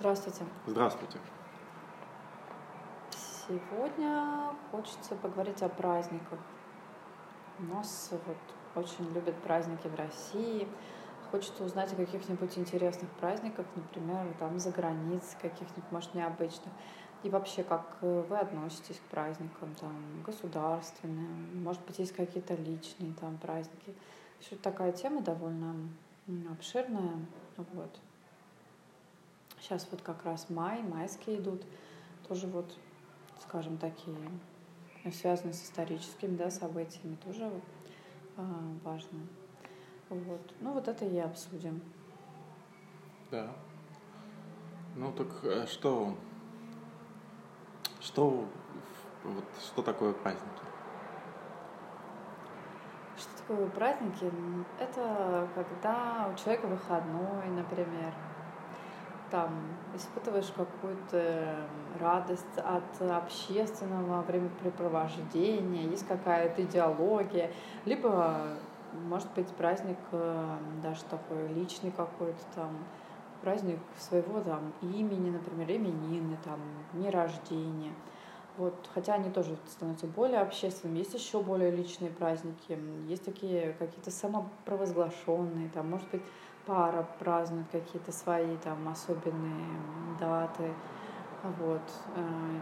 Здравствуйте. Здравствуйте. Сегодня хочется поговорить о праздниках. У нас вот очень любят праздники в России. Хочется узнать о каких-нибудь интересных праздниках, например, там за границей, каких-нибудь, может, необычных. И вообще, как вы относитесь к праздникам, там, государственным, может быть, есть какие-то личные там праздники. Все такая тема довольно обширная. Вот. Сейчас вот как раз май, майские идут. Тоже вот, скажем, такие связанные с историческими да, событиями, тоже а, важно. Вот. Ну вот это и обсудим. Да. Ну так э, что, что, вот, что такое праздники? Что такое праздники? Это когда у человека выходной, например, там испытываешь какую-то радость от общественного времяпрепровождения, есть какая-то идеология, либо может быть праздник э, даже такой личный какой-то там, праздник своего там имени, например, именины, там, дни рождения. Вот, хотя они тоже становятся более общественными. Есть еще более личные праздники, есть такие какие-то самопровозглашенные, там, может быть, пара празднует какие-то свои там особенные даты. Вот. Э,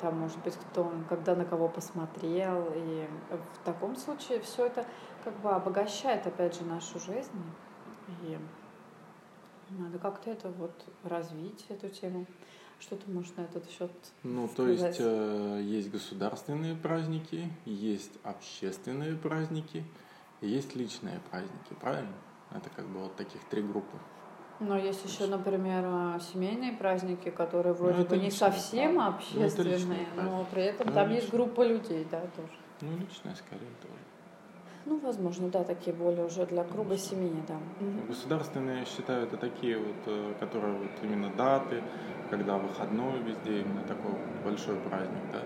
там, может быть, кто, когда на кого посмотрел. И в таком случае все это как бы обогащает, опять же, нашу жизнь. И надо как-то это вот развить, эту тему. Что ты можешь на этот счет Ну, сказать? то есть э, есть государственные праздники, есть общественные праздники, есть личные праздники, правильно? Это как бы вот таких три группы. Но есть еще, например, э, семейные праздники, которые вроде ну, бы не совсем праздник. общественные, ну, но при этом ну, там личные. есть группа людей, да, тоже. Ну, личное скорее тоже. Ну, возможно, да, такие более уже для круга семьи, да. Государственные, я считаю, это такие вот, э, которые вот именно даты, когда выходной везде, именно такой большой праздник, да.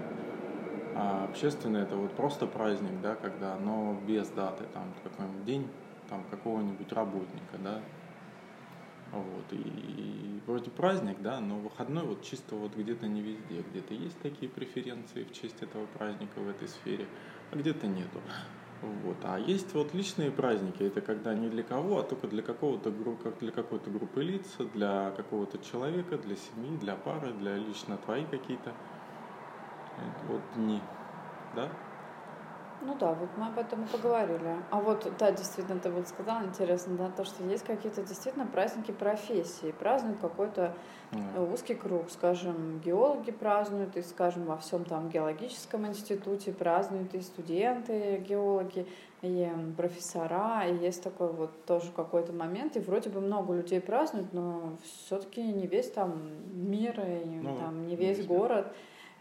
А общественные это вот просто праздник, да, когда, но без даты, там какой-нибудь день там какого-нибудь работника, да, вот, и, и вроде праздник, да, но выходной вот чисто вот где-то не везде, где-то есть такие преференции в честь этого праздника в этой сфере, а где-то нету. Вот. А есть вот личные праздники, это когда не для кого, а только для какого-то как для какой-то группы лиц, для какого-то человека, для семьи, для пары, для лично твои какие-то вот дни, да? Ну да, вот мы об этом и поговорили. А вот, да, действительно, ты вот сказала, интересно, да, то, что есть какие-то действительно праздники профессии, празднуют какой-то mm. узкий круг, скажем, геологи празднуют, и, скажем, во всем там геологическом институте празднуют и студенты, геологи, и профессора, и есть такой вот тоже какой-то момент, и вроде бы много людей празднуют, но все-таки не весь там мир, и ну, там не весь город,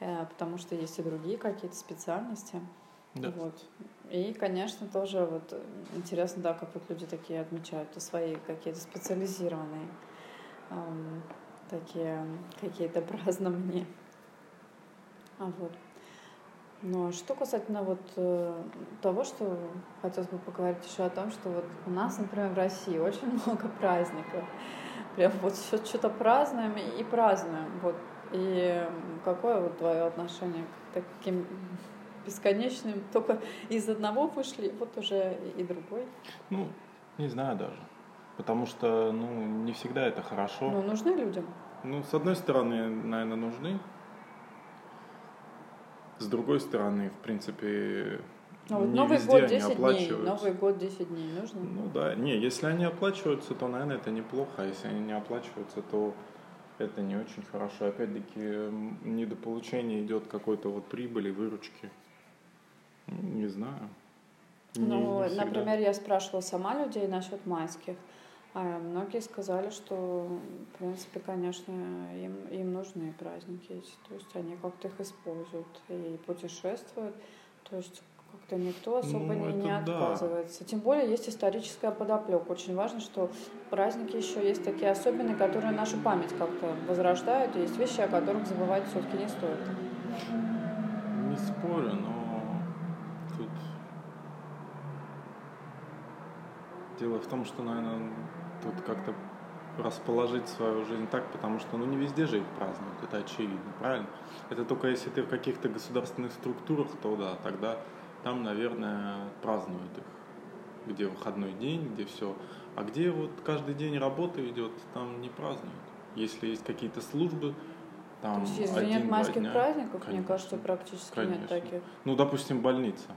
э, потому что есть и другие какие-то специальности. Да. Вот. И, конечно, тоже вот интересно, да, как вот люди такие отмечают свои какие-то специализированные эм, такие какие-то празднования. А вот. Но что касательно вот э, того, что хотелось бы поговорить еще о том, что вот у нас, например, в России очень много праздников. Прям вот что-то празднуем и празднуем. Вот. И какое вот твое отношение к таким бесконечным. Только из одного вышли, вот уже и другой. Ну, не знаю даже. Потому что, ну, не всегда это хорошо. Ну, нужны людям. Ну, с одной стороны, наверное, нужны. С другой стороны, в принципе, ну, вот не Новый везде год 10 дней, Новый год 10 дней нужно? Ну да, не, если они оплачиваются, то, наверное, это неплохо, а если они не оплачиваются, то это не очень хорошо. Опять-таки, недополучение идет какой-то вот прибыли, выручки. Не знаю. Ну, не например, я спрашивала сама людей насчет майских. А многие сказали, что, в принципе, конечно, им, им нужны праздники эти. То есть они как-то их используют и путешествуют. То есть как-то никто особо ну, не, не отказывается. Да. Тем более есть историческая подоплека. Очень важно, что праздники еще есть такие особенные, которые нашу память как-то возрождают. И есть вещи, о которых забывать все-таки не стоит. Не спорю, но Дело в том, что, наверное, тут как-то расположить свою жизнь так, потому что ну не везде же их празднуют, это очевидно, правильно? Это только если ты в каких-то государственных структурах, то да, тогда там, наверное, празднуют их, где выходной день, где все. А где вот каждый день работа идет, там не празднуют. Если есть какие-то службы, там То есть, если один, нет майских дня, праздников, конечно, мне кажется, практически конечно. нет таких. Ну, допустим, больница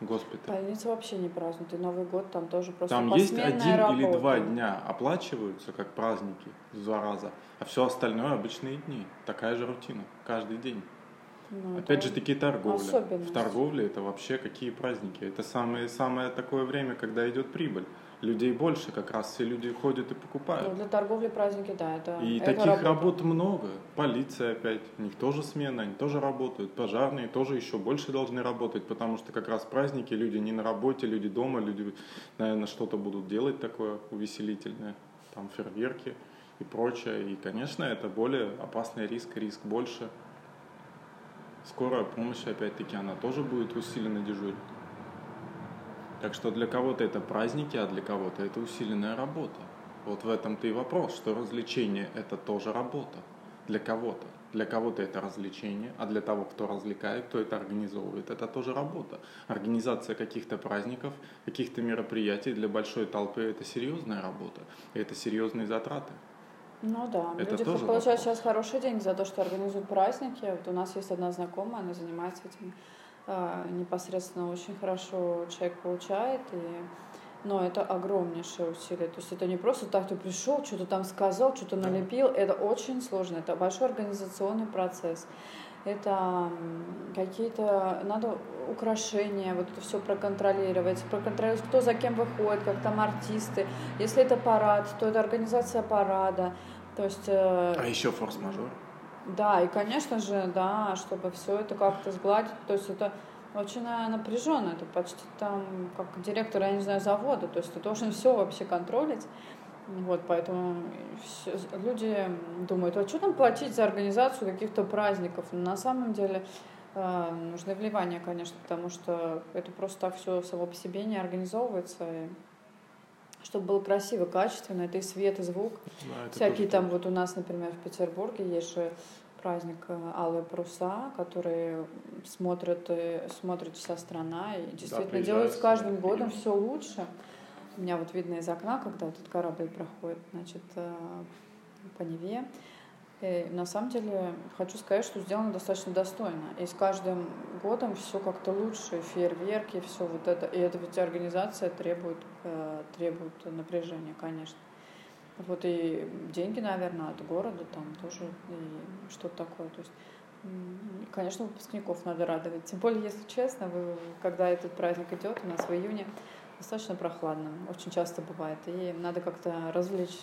госпиталь. Больница вообще не празднует, и Новый год там тоже просто Там есть один работа. или два дня оплачиваются как праздники два раза, а все остальное обычные дни. Такая же рутина, каждый день. Ну, Опять же таки торговля. В торговле это вообще какие праздники? Это самое, самое такое время, когда идет прибыль людей больше, как раз все люди ходят и покупают. Ну, для торговли праздники, да, это И это таких работа. работ много. Полиция опять, у них тоже смена, они тоже работают. Пожарные тоже еще больше должны работать, потому что как раз праздники, люди не на работе, люди дома, люди, наверное, что-то будут делать такое увеселительное, там фейерверки и прочее. И, конечно, это более опасный риск, риск больше. Скорая помощь, опять-таки, она тоже будет усиленно дежурить. Так что для кого-то это праздники, а для кого-то это усиленная работа. Вот в этом-то и вопрос, что развлечение – это тоже работа для кого-то. Для кого-то это развлечение, а для того, кто развлекает, кто это организовывает, это тоже работа. Организация каких-то праздников, каких-то мероприятий для большой толпы – это серьезная работа, и это серьезные затраты. Ну да, это люди тоже получают вопрос. сейчас хорошие деньги за то, что организуют праздники. Вот у нас есть одна знакомая, она занимается этим непосредственно очень хорошо человек получает, и но это огромнейшее усилие. То есть это не просто так, ты пришел, что-то там сказал, что-то налепил. Это очень сложно. Это большой организационный процесс. Это какие-то, надо украшения, вот это все проконтролировать, проконтролировать, кто за кем выходит, как там артисты. Если это парад, то это организация парада. То есть... Э, а еще форс-мажор? Да, и, конечно же, да, чтобы все это как-то сгладить, то есть это очень напряженно, это почти там как директор, я не знаю, завода, то есть ты должен все вообще контролить. Вот, поэтому все, люди думают, а что там платить за организацию каких-то праздников? Но на самом деле э, нужны вливания, конечно, потому что это просто так все само по себе не организовывается. И чтобы было красиво, качественно, это и свет, и звук. Да, Всякие там, вот у нас, например, в Петербурге есть же праздник э, Алые паруса, которые смотрят, э, смотрит вся страна и действительно да, делают с каждым годом все лучше. У меня вот видно из окна, когда этот корабль проходит, значит, э, по Неве. И на самом деле хочу сказать, что сделано достаточно достойно. И с каждым годом все как-то лучше, фейерверки, все вот это. И это ведь организация требует, требует напряжения, конечно. Вот и деньги, наверное, от города там тоже и что-то такое. То есть, конечно, выпускников надо радовать. Тем более, если честно, вы, когда этот праздник идет, у нас в июне достаточно прохладно, очень часто бывает. И надо как-то развлечь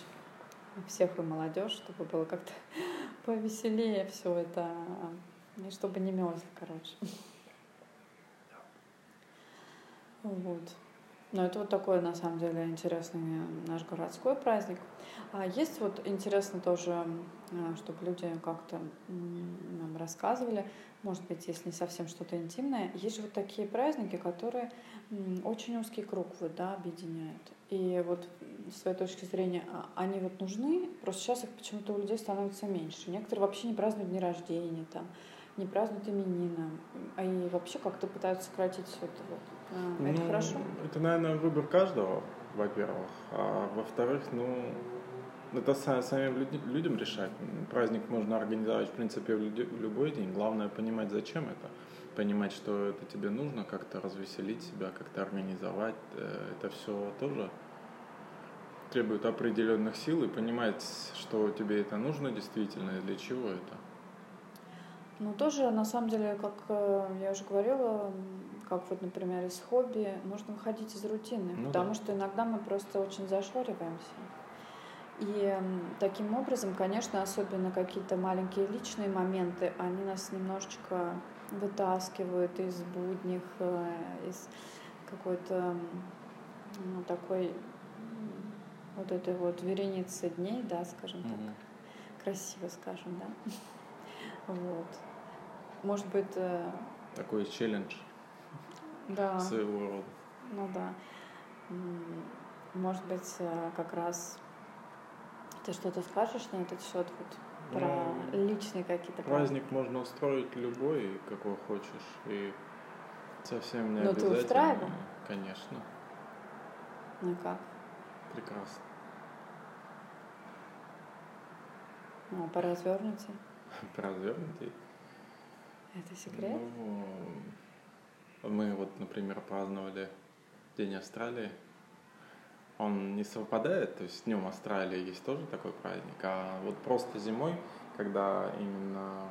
всех и молодежь, чтобы было как-то повеселее все это, и чтобы не мерзло, короче. Вот. Но это вот такой, на самом деле, интересный наш городской праздник. А есть вот интересно тоже, а, чтобы люди как-то нам рассказывали, может быть, если не совсем что-то интимное, есть же вот такие праздники, которые очень узкий круг вот, да, объединяют. И вот с своей точки зрения, а, они вот нужны, просто сейчас их почему-то у людей становится меньше. Некоторые вообще не празднуют дни рождения, там, не празднуют именина, и вообще как-то пытаются сократить все это вот. А, это ну, хорошо? Это, наверное, выбор каждого, во-первых. А во-вторых, ну, это самим людям решать. Праздник можно организовать, в принципе, в любой день. Главное понимать, зачем это. Понимать, что это тебе нужно, как-то развеселить себя, как-то организовать. Э, это все тоже требует определенных сил и понимать, что тебе это нужно действительно и для чего это. Ну, тоже, на самом деле, как э, я уже говорила, как вот, например, из хобби, нужно выходить из рутины, ну, потому да. что иногда мы просто очень зашориваемся. И таким образом, конечно, особенно какие-то маленькие личные моменты, они нас немножечко вытаскивают из будних, э, из какой-то ну, такой вот этой вот вереницы дней, да, скажем mm-hmm. так, красиво скажем, да. Вот. Может быть... Э, такой челлендж да. своего рода. Ну да. Может быть, э, как раз Ты что-то скажешь на этот счет вот про ну, личные какие-то праздник можно устроить любой, какой хочешь, и совсем не Но обязательно. ты устраивал? Конечно. Ну как? Прекрасно. Ну, а по развернутей? По развернутей? Это секрет? Ну, мы вот, например, праздновали День Австралии. Он не совпадает, то есть с Днем Австралии есть тоже такой праздник, а вот просто зимой, когда именно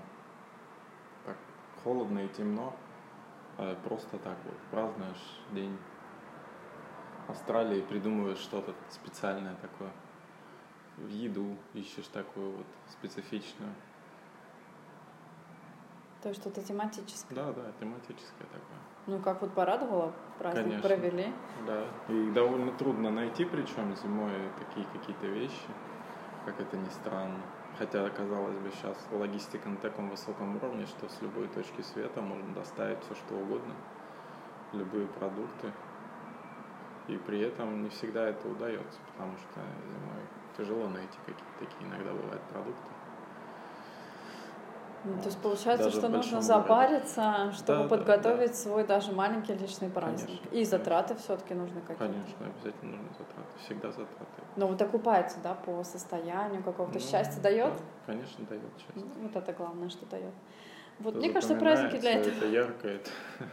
так холодно и темно, э, просто так вот празднуешь День Австралии, придумываешь что-то специальное такое. В еду ищешь такую вот специфичную. То есть что-то тематическое? Да, да, тематическое такое. Ну, как вот порадовало, праздник Конечно. провели. Да, и довольно трудно найти, причем зимой такие какие-то вещи, как это ни странно. Хотя, казалось бы, сейчас логистика на таком высоком уровне, что с любой точки света можно доставить все, что угодно, любые продукты. И при этом не всегда это удается, потому что зимой тяжело найти какие-то такие иногда бывают продукты. Ну, то есть получается, даже что нужно запариться, чтобы да, подготовить да, свой даже маленький личный праздник. Конечно, И затраты все-таки нужны какие-то. Конечно, обязательно нужны затраты. Всегда затраты. Но вот окупается, да, по состоянию какого-то ну, счастья дает? Да, конечно, дает счастье. Ну, вот это главное, что дает. Вот мне кажется, праздники для этого. Это ярко, это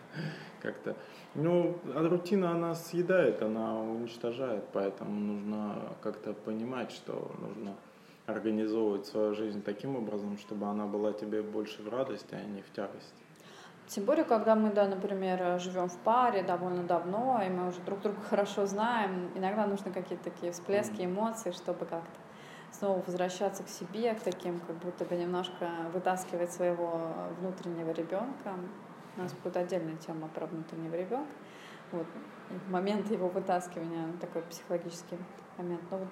как-то. Ну, а рутина она съедает, она уничтожает, поэтому нужно как-то понимать, что нужно организовывать свою жизнь таким образом, чтобы она была тебе больше в радости, а не в тягости. Тем более, когда мы, да, например, живем в паре довольно давно, и мы уже друг друга хорошо знаем, иногда нужны какие-то такие всплески эмоций, чтобы как-то снова возвращаться к себе, к таким, как будто бы немножко вытаскивать своего внутреннего ребенка. У нас будет отдельная тема про внутреннего ребенка. Вот. момент его вытаскивания, такой психологический момент. Но вот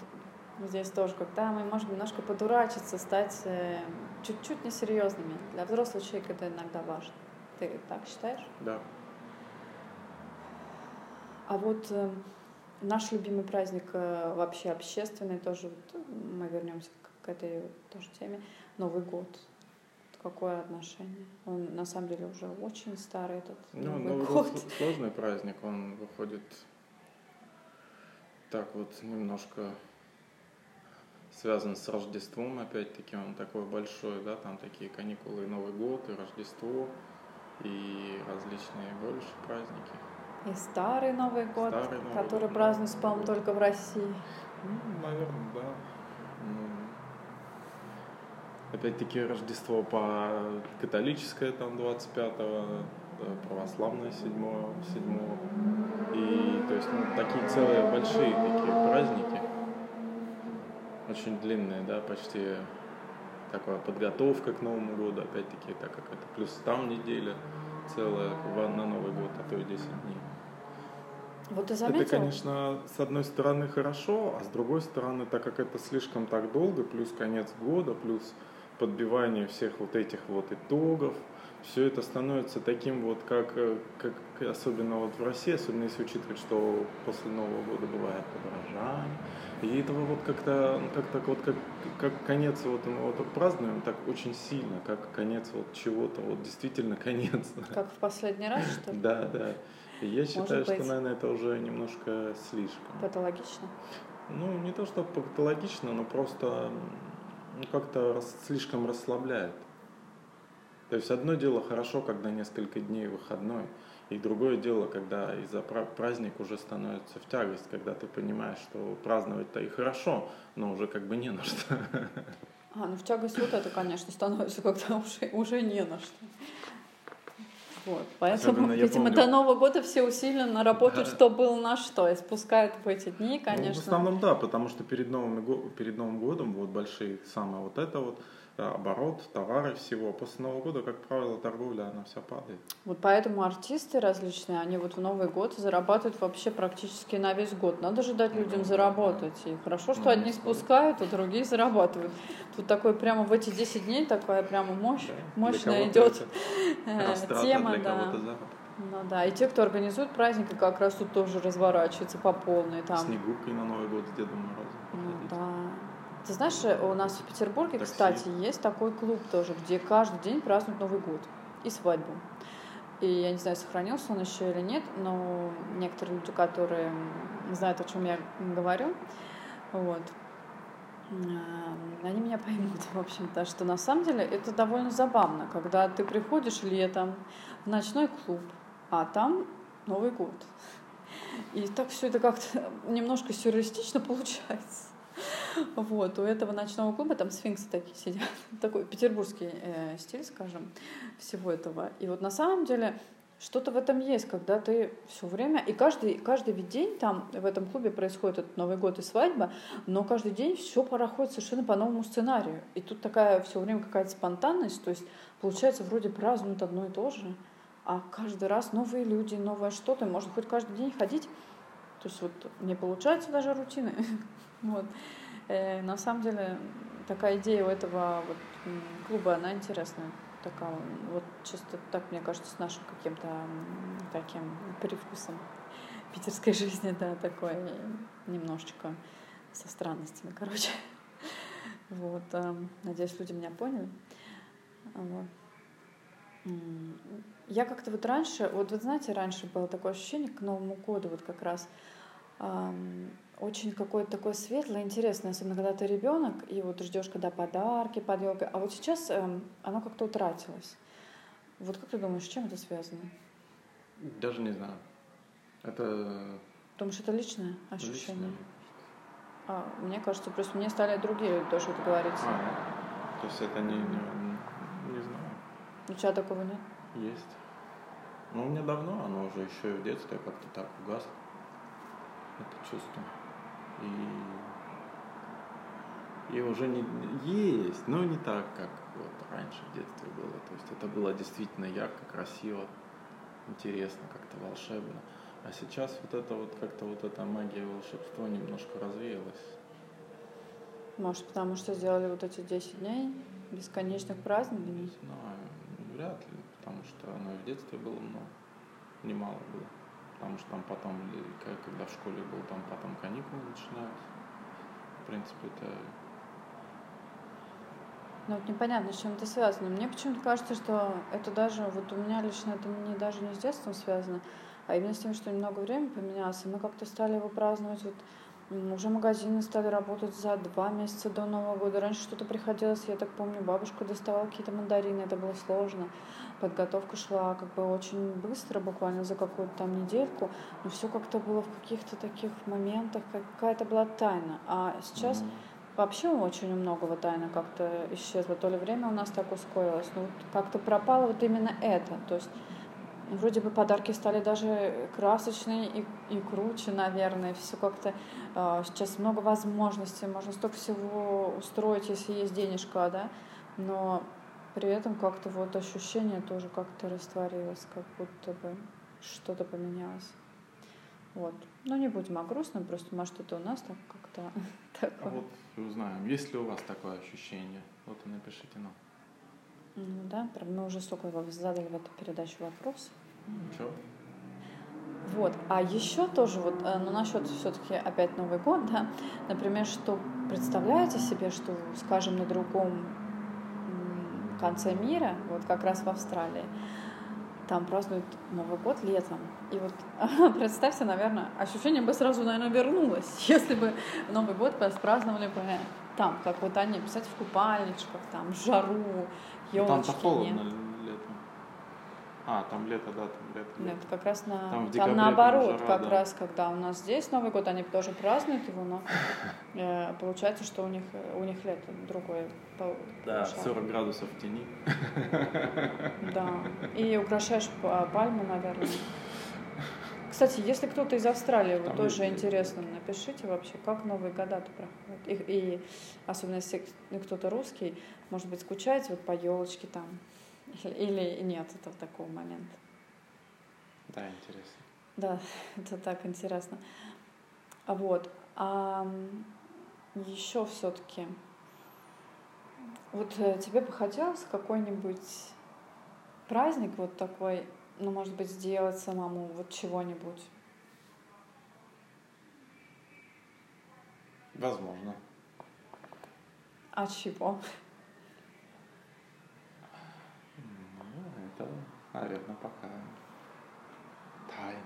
здесь тоже, когда мы можем немножко подурачиться, стать э, чуть-чуть несерьезными. Для взрослого человека это иногда важно. Ты так считаешь? Да. А вот э, наш любимый праздник э, вообще общественный, тоже вот, мы вернемся к, к этой тоже теме, Новый год. Какое отношение? Он на самом деле уже очень старый этот ну, Новый, Новый год. год сложный праздник, он выходит так вот немножко связан с Рождеством, опять-таки, он такой большой, да, там такие каникулы, Новый год, и Рождество, и различные больше праздники. И Старый Новый год, Старый Новый который год, празднуется, по-моему, только в России. Ну, наверное, да. Ну, опять-таки, Рождество по католическое, там, 25-го, православное 7 7 И, то есть, ну, такие целые большие такие праздники очень длинная, да, почти такая подготовка к Новому году, опять-таки, так как это плюс там неделя целая на Новый год, а то и 10 дней. Вот ты заметил? Это, конечно, с одной стороны хорошо, а с другой стороны, так как это слишком так долго, плюс конец года, плюс подбивание всех вот этих вот итогов, все это становится таким вот, как, как особенно вот в России, особенно если учитывать, что после Нового года бывает подорожание, и этого вот как-то, как так вот, как, как конец вот мы вот празднуем так очень сильно, как конец вот чего-то, вот действительно конец. Как в последний раз, что ли? Да, да. Я считаю, что, наверное, это уже немножко слишком. Патологично? Ну, не то, что патологично, но просто ну, как-то слишком расслабляет. То есть одно дело хорошо, когда несколько дней выходной, и другое дело, когда из-за праздник уже становится в тягость, когда ты понимаешь, что праздновать-то и хорошо, но уже как бы не на что. А, ну в тягость вот это, конечно, становится, когда уже, уже не на что. Вот. Поэтому, Особенно, видимо, помню... до Нового года все усиленно работают, да. что было на что, и спускают в эти дни, конечно. Ну, в основном да, потому что перед Новым, перед Новым годом вот большие самое вот это вот, оборот, товары всего. После Нового года, как правило, торговля, она вся падает. Вот поэтому артисты различные, они вот в Новый год зарабатывают вообще практически на весь год. Надо же дать людям заработать. И хорошо, что ну, одни спускают, а другие зарабатывают. Тут такой прямо в эти 10 дней такая прямо мощь, да. мощная идет э, тема. да. Ну да, и те, кто организует праздники, как раз тут тоже разворачиваются по полной. Там. Снегуркой на Новый год с Дедом Морозом. Ты знаешь, у нас в Петербурге, Такси. кстати, есть такой клуб тоже, где каждый день празднуют Новый год и свадьбу. И я не знаю, сохранился он еще или нет, но некоторые люди, которые знают, о чем я говорю, вот, они меня поймут, в общем-то, что на самом деле это довольно забавно, когда ты приходишь летом в ночной клуб, а там Новый год. И так все это как-то немножко сюрреалистично получается. Вот, у этого ночного клуба там сфинксы такие сидят. Такой петербургский э, стиль, скажем, всего этого. И вот на самом деле что-то в этом есть, когда ты все время, и каждый, каждый день там в этом клубе происходит этот Новый год и свадьба, но каждый день все проходит совершенно по новому сценарию. И тут такая все время какая-то спонтанность, то есть получается вроде празднуют одно и то же, а каждый раз новые люди, новое что-то, можно хоть каждый день ходить. То есть вот не получается даже рутины. вот. Э, на самом деле такая идея у этого вот, клуба, она интересная. Такая, вот чисто так, мне кажется, с нашим каким-то таким привкусом питерской жизни, да, такой немножечко со странностями, короче. Вот, э, надеюсь, люди меня поняли. Вот. Я как-то вот раньше, вот вы знаете, раньше было такое ощущение к Новому году, вот как раз эм, очень какое-то такое светлое, интересное, особенно когда ты ребенок, и вот ждешь, когда подарки под елкой. А вот сейчас эм, оно как-то утратилось. Вот как ты думаешь, с чем это связано? Даже не знаю. Это... Потому что это личное ощущение. Личное. А, мне кажется, просто мне стали другие люди тоже это говорить. А, то есть это не, не, не знаю. У тебя такого нет? Есть. Ну, у меня давно, оно уже еще в детстве как-то так угасло. Это чувство. И, и уже не есть, но не так, как вот раньше в детстве было. То есть это было действительно ярко, красиво, интересно, как-то волшебно. А сейчас вот это вот как-то вот эта магия волшебства немножко развеялась. Может, потому что сделали вот эти 10 дней бесконечных праздников? Не знаю, вряд ли потому что оно и в детстве было много, немало было. Потому что там потом, когда в школе был, там потом каникулы начинаются. В принципе, это... Ну вот непонятно, с чем это связано. Мне почему-то кажется, что это даже, вот у меня лично это не, даже не с детством связано, а именно с тем, что немного времени поменялось, и мы как-то стали его праздновать вот уже магазины стали работать за два месяца до Нового года. Раньше что-то приходилось, я так помню, бабушка доставала какие-то мандарины, это было сложно. Подготовка шла как бы очень быстро, буквально за какую-то там недельку, но все как-то было в каких-то таких моментах, какая-то была тайна. А сейчас mm-hmm. вообще очень многого тайна как-то исчезла. То ли время у нас так ускорилось, но вот как-то пропало вот именно это. То есть Вроде бы подарки стали даже красочные и, и круче, наверное. Все как-то сейчас много возможностей, можно столько всего устроить, если есть денежка, да. Но при этом как-то вот ощущение тоже как-то растворилось, как будто бы что-то поменялось. Вот. Но не будем о грустном, просто может это у нас так как-то такое. А вот узнаем, есть ли у вас такое ощущение? Вот и напишите нам. Ну да, мы уже столько задали в эту передачу вопрос. Ничего. Вот. А еще тоже вот, э, ну, насчет все-таки опять Новый год, да, например, что представляете себе, что, скажем, на другом конце мира, вот как раз в Австралии, там празднуют Новый год летом. И вот представьте, наверное, ощущение бы сразу, наверное, вернулось, если бы Новый год праздновали бы там, как вот они, писать в купальничках, там, в жару, елочки. Ну, там-то холодно. А, там лето, да, там лето. Нет, как раз на, там, там наоборот, жара, как да. раз, когда у нас здесь Новый год, они тоже празднуют его, но э, получается, что у них, у них лето другое. Да, 40 градусов в тени. Да, и украшаешь пальму, наверное. Кстати, если кто-то из Австралии, вот тоже есть. интересно, напишите вообще, как Новые года-то проходят. И, и особенно если кто-то русский, может быть, скучаете вот по елочке там. Или нет, это такого момента. Да, интересно. Да, это так интересно. А вот. А еще все-таки, вот э, тебе бы хотелось какой-нибудь праздник вот такой ну, может быть, сделать самому вот чего-нибудь? Возможно. А чего? Ну, это, наверное, пока тайна.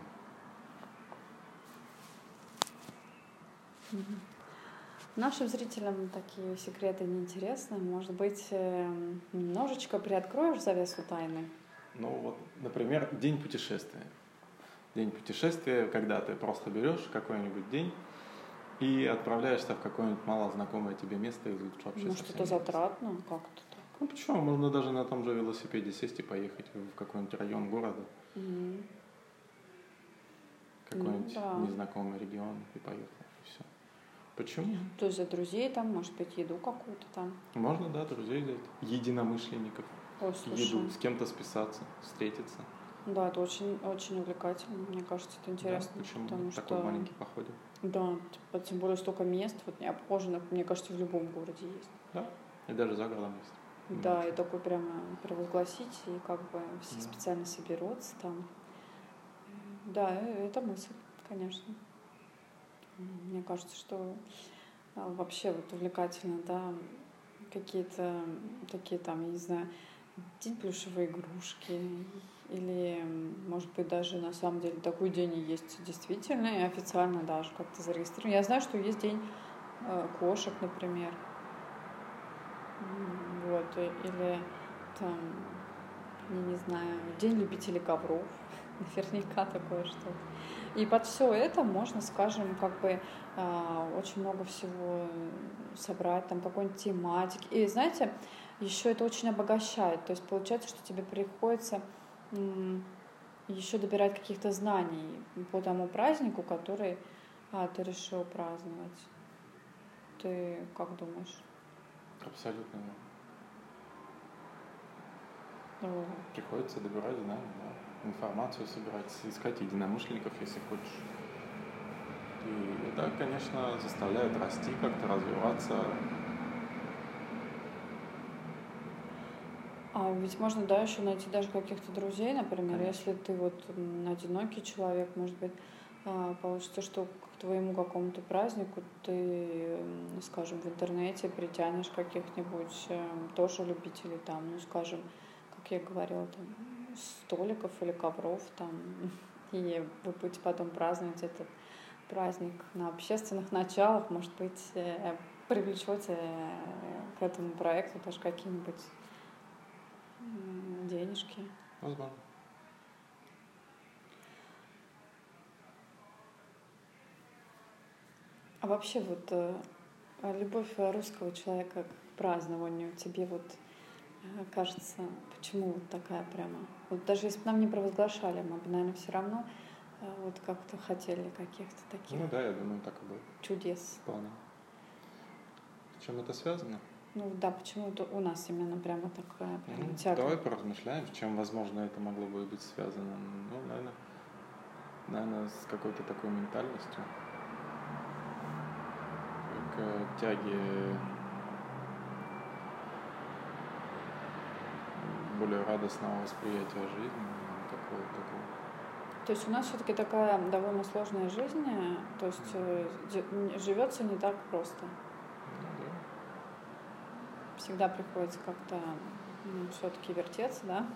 Нашим зрителям такие секреты неинтересны. Может быть, эм, немножечко приоткроешь завесу тайны? Ну вот, например, день путешествия. День путешествия, когда ты просто берешь какой-нибудь день и отправляешься в какое-нибудь мало знакомое тебе место и вообще Может, это затратно как-то? Ну почему? Можно даже на том же велосипеде сесть и поехать в какой-нибудь район города. Мгм. Какой-нибудь Ну да. незнакомый регион и поехал. И все. Почему? То есть за друзей там, может быть, еду какую-то там. Можно, да, друзей взять, единомышленников, Ой, слушай, еду, с кем-то списаться, встретиться. да, это очень, очень увлекательно. Мне кажется, это интересно. Да, почему? потому Такой что, маленький походик. да, типа, тем более столько мест, вот необхоженных, мне кажется, в любом городе есть. Да, и даже за городом есть. Да, и такой прямо провозгласить, и как бы все Да. специально соберутся там. Да, э, это мысль, конечно. Мне кажется, что а, вообще вот увлекательно, да, какие-то такие там, я не знаю, день плюшевой игрушки, или, может быть, даже на самом деле такой день и есть действительно, и официально даже как-то зарегистрирован. Я знаю, что есть день э, кошек, например. Вот, и- или там, я не знаю, день любителей ковров, наверняка такое что-то. И под все это можно, скажем, как бы а, очень много всего собрать, там какой-нибудь тематики. И знаете, еще это очень обогащает. То есть получается, что тебе приходится еще добирать каких-то знаний по тому празднику, который а, ты решил праздновать. Ты как думаешь? Абсолютно. да. Ну, Приходится добирать знания, да. информацию собирать, искать единомышленников, если хочешь. И это, конечно, заставляет расти, как-то развиваться. А ведь можно, да, еще найти даже каких-то друзей, например, Конечно. если ты вот одинокий человек, может быть, а, получится, что к твоему какому-то празднику ты, скажем, в интернете притянешь каких-нибудь эм, тоже любителей там, ну, скажем, как я говорила, там, столиков или ковров там, и вы будете потом праздновать этот праздник на общественных началах, может быть, э, привлечете э, к этому проекту даже какие-нибудь денежки. Возможно. А вообще вот э, любовь русского человека к празднованию тебе вот кажется, почему вот такая прямо? Вот даже если бы нам не провозглашали, мы бы, наверное, все равно э, вот как-то хотели каких-то таких Ну да, я думаю, так и было. чудес. Вполне. С чем это связано? Ну да, почему это у нас именно прямо такая прямо Ну, тяга? давай поразмышляем, с чем, возможно, это могло бы быть связано. Ну, наверное, наверное, с какой-то такой ментальностью. К тяге более радостного восприятия жизни, какого-то такого. То есть у нас все-таки такая довольно сложная жизнь, э, то есть э, живется не так просто. Ну, да. Всегда приходится как-то все-таки вертеться, да?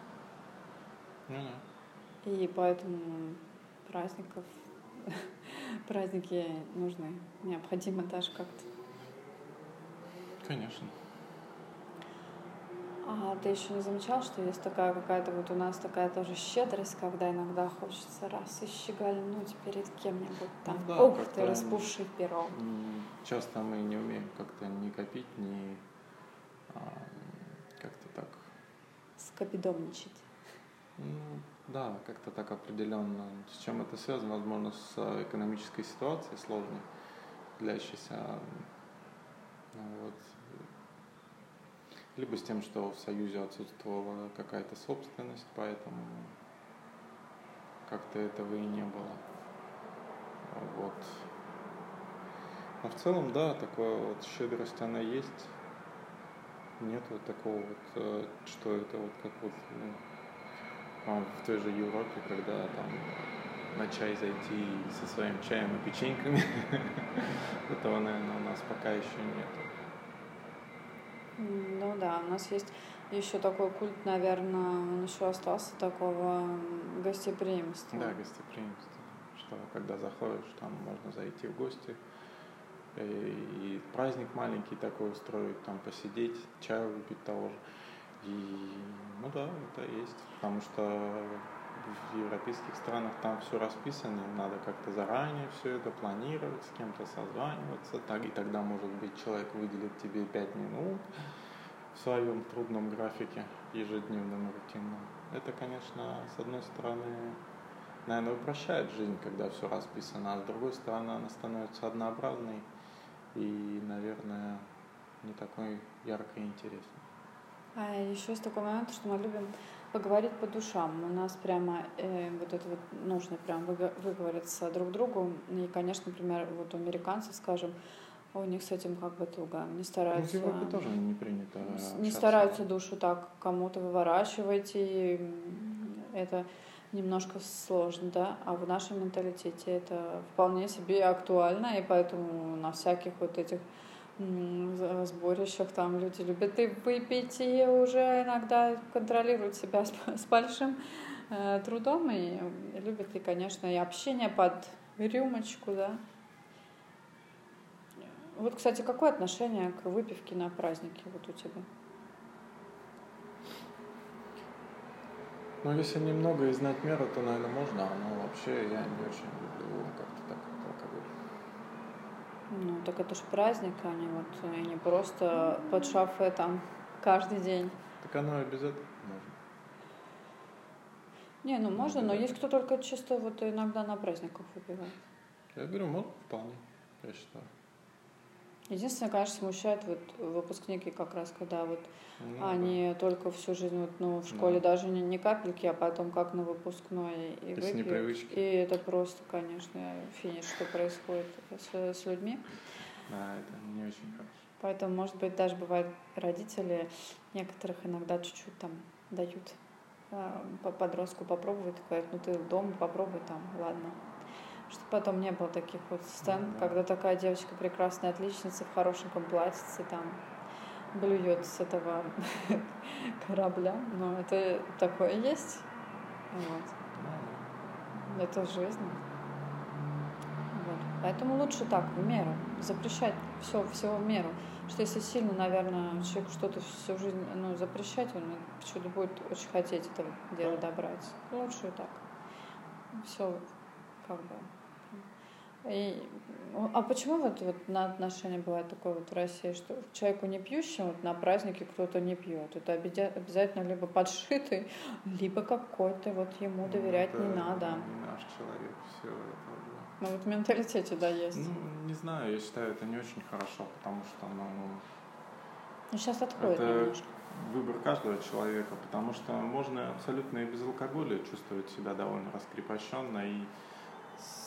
Ну, да. И поэтому праздников, праздники нужны, необходимо даже как-то. Конечно. А ты еще не замечал, что есть такая какая-то вот у нас такая тоже щедрость, когда иногда хочется раз и щегольнуть перед кем-нибудь там. Ну да, как-то ты, распуши перо. Часто мы не умеем как-то ни копить, ни а, как-то так Скопидомничать. Ну, да, как-то так определенно. С чем это связано? Возможно, с э, экономической ситуацией сложной, длящейся. ну, вот. Либо с тем, что в Союзе отсутствовала какая-то собственность, поэтому как-то этого и не было. Вот. Но в целом, да, такая вот щедрость, она есть. Нет вот такого вот, э, что это вот как вот ну, а, в той же Европе, когда там на чай зайти со своим чаем и печеньками, этого, наверное, у нас пока еще нет. Ну да, у нас есть еще такой культ, наверное, он еще остался такого гостеприимства. Да, гостеприимство. Что когда заходишь, там можно зайти в гости, и, и праздник маленький такой устроить, там посидеть, чаю выпить того же. И, ну да, это есть, потому что в европейских странах там все расписано, надо как-то заранее все это планировать, с кем-то созваниваться, так, и тогда, может быть, человек выделит тебе пять минут в своем трудном графике, ежедневном, рутинном. Это, конечно, с одной стороны, наверное, упрощает жизнь, когда все расписано, а с другой стороны, она становится однообразной и, наверное, не такой яркой и интересной. А еще есть такой момент, что мы любим поговорить по душам. У нас прямо э, вот это вот нужно прям выговориться друг другу. И, конечно, например, вот у американцев, скажем, у них с этим как бы туго. Не стараются... Ну, в Европе тоже не принято Не стараются душу так кому-то выворачивать, и это немножко сложно, да, а в нашем менталитете это вполне себе актуально, и поэтому на всяких вот этих сборищах там люди любят и выпить, и уже иногда контролируют себя с, большим э, трудом, и любят и, конечно, и общение под рюмочку, да. Вот, кстати, какое отношение к выпивке на празднике вот у тебя? Ну, если немного и знать меру, то, наверное, можно, но вообще я не очень люблю. Ну, так это же праздник, а не вот, и не просто под шафе там каждый день. Так оно этого можно. Не, ну можно, но есть кто только чисто вот иногда на праздниках выпивает. Я говорю, можно вполне, я считаю. Единственное, конечно, смущает вот выпускники как раз, когда вот ну, они да. только всю жизнь вот, ну, в школе да. даже не, не капельки, а потом как на выпускной и выпьют. И это просто, конечно, финиш, что происходит с, с людьми. Да, это не очень хорошо. Поэтому, может быть, даже бывает родители некоторых иногда чуть-чуть там дают э, подростку попробовать, говорят, ну ты дома попробуй там, ладно, чтобы потом не было таких вот сцен, mm-hmm. когда такая девочка прекрасная отличница в хорошеньком платьице там блюет с этого корабля. Но это такое есть. Вот. Это жизнь. Поэтому лучше так, в меру. Запрещать все, всего в меру. Что если сильно, наверное, человеку что-то всю жизнь ну, запрещать, он почему-то будет очень хотеть это дело добрать. Лучше так. Все как бы и, а почему вот, вот на отношения бывает такое вот в России, что человеку не пьющему вот на празднике кто-то не пьет? Это обязательно либо подшитый, либо какой-то вот ему ну, доверять это не надо. Не наш человек, все это. Ну вот в менталитете, да, есть. Ну, не знаю, я считаю, это не очень хорошо, потому что, ну... Ну, сейчас откроет это немножко. выбор каждого человека, потому что можно абсолютно и без алкоголя чувствовать себя довольно раскрепощенно и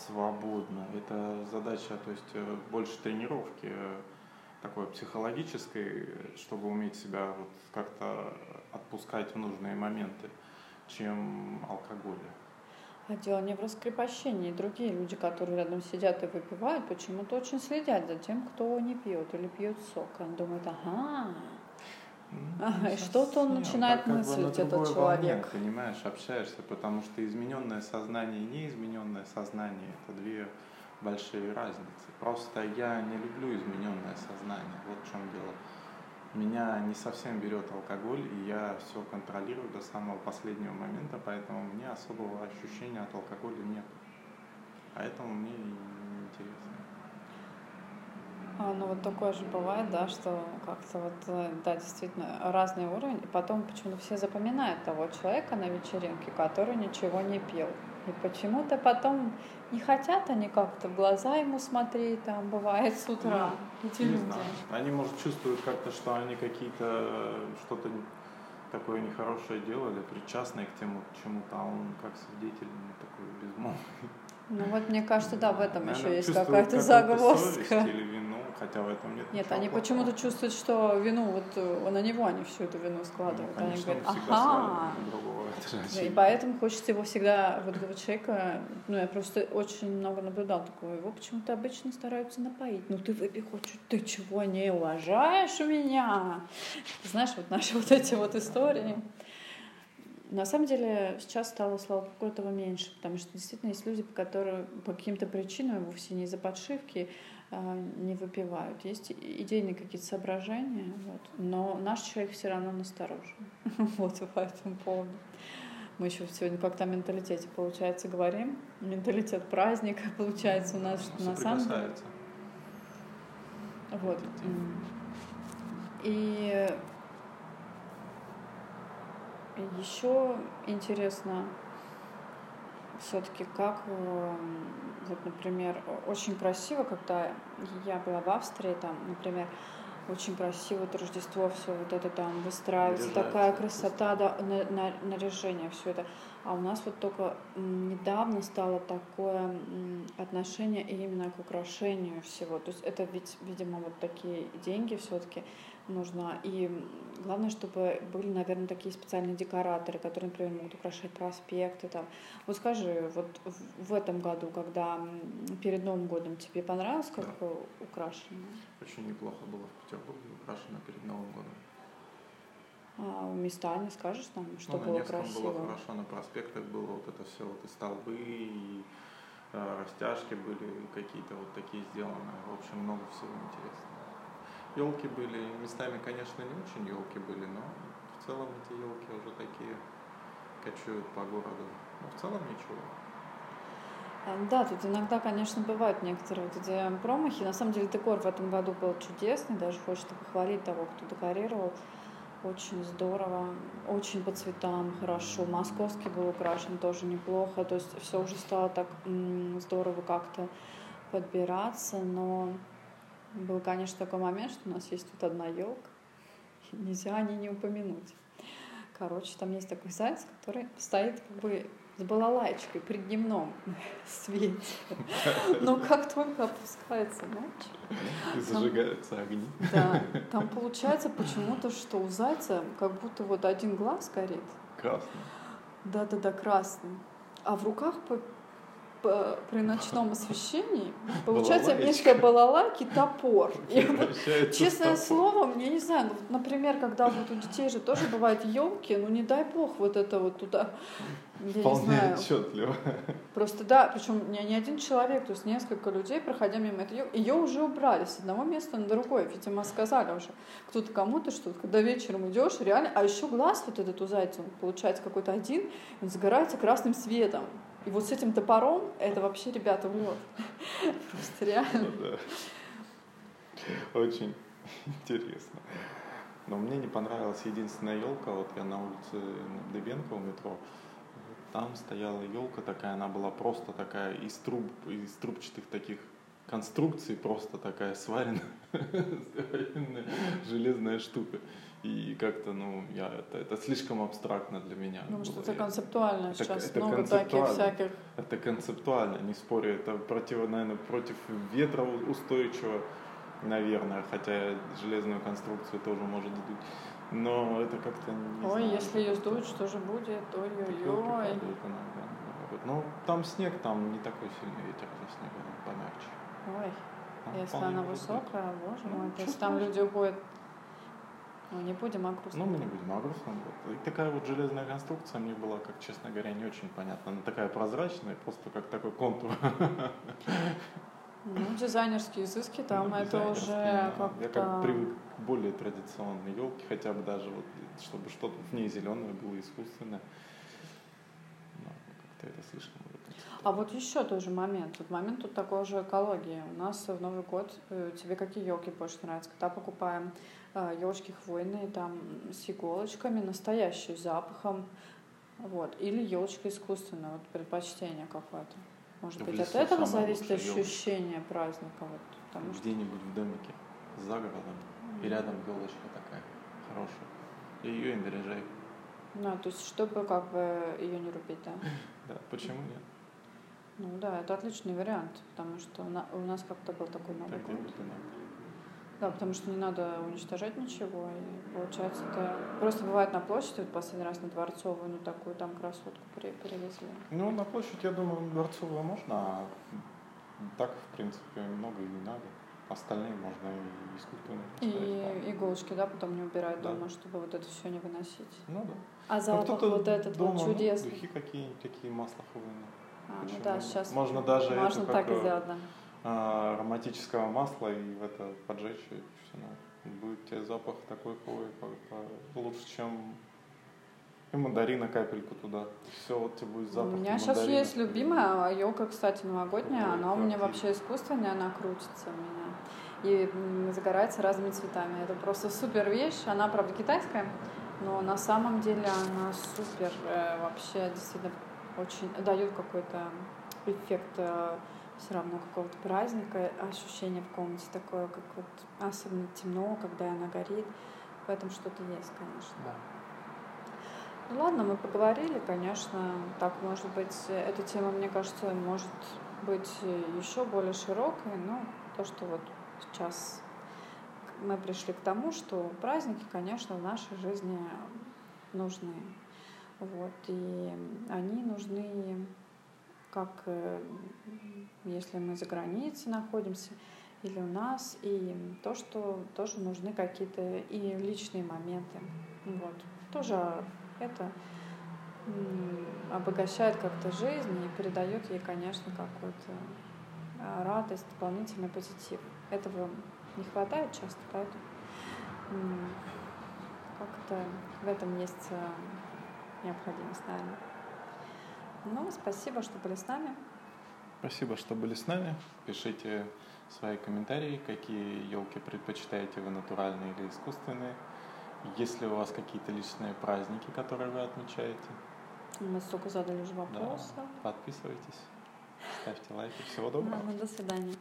свободно. Это задача, то есть э, больше тренировки э, такой психологической, чтобы уметь себя вот как-то отпускать в нужные моменты, чем алкоголь. А дело не в раскрепощении. Другие люди, которые рядом сидят и выпивают, почему-то очень следят за тем, кто не пьет или пьет сок. Он думает, ага, Ага, и что-то он начинает так, мыслить, как бы этот человек. Волне, понимаешь, общаешься, потому что измененное сознание и неизмененное сознание – это две большие разницы. Просто я не люблю измененное сознание, вот в чем дело. Меня не совсем берет алкоголь, и я все контролирую до самого последнего момента, поэтому мне особого ощущения от алкоголя нет. Поэтому мне интересно. А, ну вот такое же бывает, да, что как-то вот, э, да, действительно разный уровень, и потом почему-то все запоминают того человека на вечеринке, который ничего не пил. И почему-то потом не хотят они как-то в глаза ему смотреть, там бывает с утра, ну, эти люди. Знаю. Они, может, чувствуют как-то, что они какие-то, что-то такое нехорошее делали, причастные к тему, к чему-то, а он как свидетель такой безмолвный. Ну вот мне кажется, да, в этом Наверное, еще есть какая-то загвоздка. или вину, хотя в этом нет Нет, они почему-то чувствуют, что вину вот э, на него они всю эту вину складывают. Ну, конечно, они говорят, ага. другого, и поэтому хочется его всегда, вот этого человека, ну, я просто очень много наблюдал такого, его почему-то обычно стараются напоить. Ну, ты выпей хоть чуть, ты чего не уважаешь меня? Знаешь, вот наши вот эти вот истории. На самом деле сейчас стало, слава богу, этого меньше, потому что действительно есть люди, которые по каким-то причинам, вовсе не из-за подшивки, не выпивают. Есть идейные какие-то соображения, вот. но наш человек все равно насторожен. Вот по этому поводу. Мы еще сегодня как-то о менталитете, получается, говорим. Менталитет праздника, получается, у нас, что на самом деле... Вот. И еще интересно все-таки как, э, вот, например, очень красиво, когда я была в Австрии, там, например, очень красиво это Рождество, все вот это там выстраивается, такая красота, да, на- на- наряжение, все это. А у нас вот только недавно стало такое отношение именно к украшению всего. То есть это ведь, видимо, вот такие деньги все-таки нужно. И главное, чтобы были, наверное, такие специальные декораторы, которые, например, могут украшать проспекты. Там. Вот скажи, вот в- этом году, когда перед Новым годом тебе понравилось, как Да. украшено? Очень неплохо было в Петербурге украшено перед Новым годом. А места не скажешь там, что ну, было красиво? было хорошо, на проспектах было вот это все, вот и столбы, и э, растяжки были какие-то вот такие сделаны. В общем, много всего интересного. Елки были, местами, конечно, не очень елки были, но в целом эти елки уже такие кочуют по городу. Но в целом ничего. А, Да, тут иногда, конечно, бывают некоторые вот эти промахи. На самом деле декор в этом году был чудесный, даже хочется похвалить того, кто декорировал. Очень здорово, очень по цветам хорошо. Московский был украшен тоже неплохо. То есть все уже стало так здорово как-то подбираться, но был, конечно, такой момент, что у нас есть тут одна елка, нельзя о ней не упомянуть. Короче, там есть такой заяц, который стоит как бы с балалайчикой при дневном свете. Но как только опускается ночь, И зажигаются огни. да, там получается почему-то, что у зайца как будто вот один глаз горит, Красный. да-да-да, красный, а в руках при ночном освещении получается вместо балалайки топор. И вот Честное топор. слово, мне не знаю, ну, например, когда вот у детей же тоже бывают елки, ну не дай бог вот это вот туда, я не Вполне знаю. отчетливо. Просто да, причем не, не один человек, то есть несколько людей, проходя мимо этой елки, ее уже убрали с одного места на другое, видимо, сказали уже кто-то кому-то что-то, когда вечером идешь, реально, а еще глаз вот этот у зайца, он получается какой-то один, он загорается красным светом. И вот с этим топором, это вообще, ребята, вот. Просто реально. Ну. Очень интересно. Но мне не понравилась единственная елка. Вот я на улице Дыбенко у метро. Там стояла елка такая, она была просто такая из труб, из трубчатых таких конструкций, просто такая сваренная, железная штука. И как-то, ну, я, это, это слишком абстрактно для меня. Потому что это концептуально Это- сейчас это много таких концептуально. всяких. Это концептуально, не спорю, это против, наверное, против ветра устойчиво, наверное, хотя железную конструкцию тоже может сдуть. Но это как-то не Ой, знаю, если ее сдуть, что же будет? Ой-ой-ой. Ну, там снег, там не такой сильный ветер за снегом, он помягче. Ой, Там если она высокая, боже Ну, мой, есть чё там люди уходят. Ну, не будем о грустном. Ну, мы не будем о грустном. Вот. И такая вот железная конструкция мне была, как честно говоря, не очень понятна. Она такая прозрачная, просто как такой контур. Ну, дизайнерские изыски там Ну, это уже да. как-то... Я как привык к более традиционной елке, хотя бы даже вот, чтобы что-то в ней зеленое было искусственное. Но как-то это слишком А вот еще тоже момент. Вот момент тут такой же экологии. У нас в Новый год э, тебе какие елки больше нравятся? Когда покупаем елочки хвойные, там с иголочками, настоящие, с запахом. Вот. Или елочка искусственная, вот предпочтение какое-то. Может В быть, от этого зависит ощущение праздника. Вот, потому что Где-нибудь в домике, за городом, и рядом елочка такая хорошая. И ее не наряжай. Ну, то есть, чтобы как бы ее не рубить, да? Да, почему нет? Ну да, это отличный вариант, потому что у на- у нас как-то был такой Новый год. Да, потому что не надо уничтожать ничего. И получается, это просто бывает на площади, вот последний раз на Дворцовую, ну такую там красотку перевезли. Ну, на площадь, я думаю, Дворцовую можно, а так, в принципе, много и не надо. Остальные можно и искусственно И иголочки, да, потом не убирать да. дома, чтобы вот это все не выносить. Ну да. А ну, запах ну, вот этот дома, вот чудесный. Ну, духи какие-нибудь, такие маслоховые. А, ну да, сейчас можно даже можно это так как, и сделать, да. А, ароматического масла и в это поджечь и все. Ну, будет тебе запах такой лучше, чем и мандарина капельку туда. Все, вот тебе будет запах. У меня сейчас есть любимая елка, кстати, новогодняя. Какой она у меня вообще искусственная, она крутится у меня. И загорается разными цветами. Это просто супер вещь. Она, правда, китайская, но на самом деле она супер э, вообще действительно очень дает какой-то эффект э, все равно какого-то праздника, ощущение в комнате такое, как вот особенно темно, когда она горит. В этом что-то есть, конечно. Да. Ну ладно, мы поговорили, конечно, так может быть, эта тема, мне кажется, может быть еще более широкой, но то, что вот сейчас мы пришли к тому, что праздники, конечно, в нашей жизни нужны. Вот, и они нужны как э, если мы за границей находимся или у нас, и то, что тоже нужны какие-то и личные моменты. Вот. Тоже это обогащает как-то жизнь и передает ей, конечно, какую-то а, радость, дополнительный позитив. Этого не хватает часто, поэтому как-то в этом есть а, необходимость, наверное. Ну, спасибо, что были с нами. Спасибо, что были с нами. Пишите свои комментарии, какие елки предпочитаете вы, натуральные или искусственные. Есть ли у вас какие-то личные праздники, которые вы отмечаете? Мы столько задали уже вопросов. Да. Подписывайтесь, ставьте лайки. Всего доброго. Да, до свидания.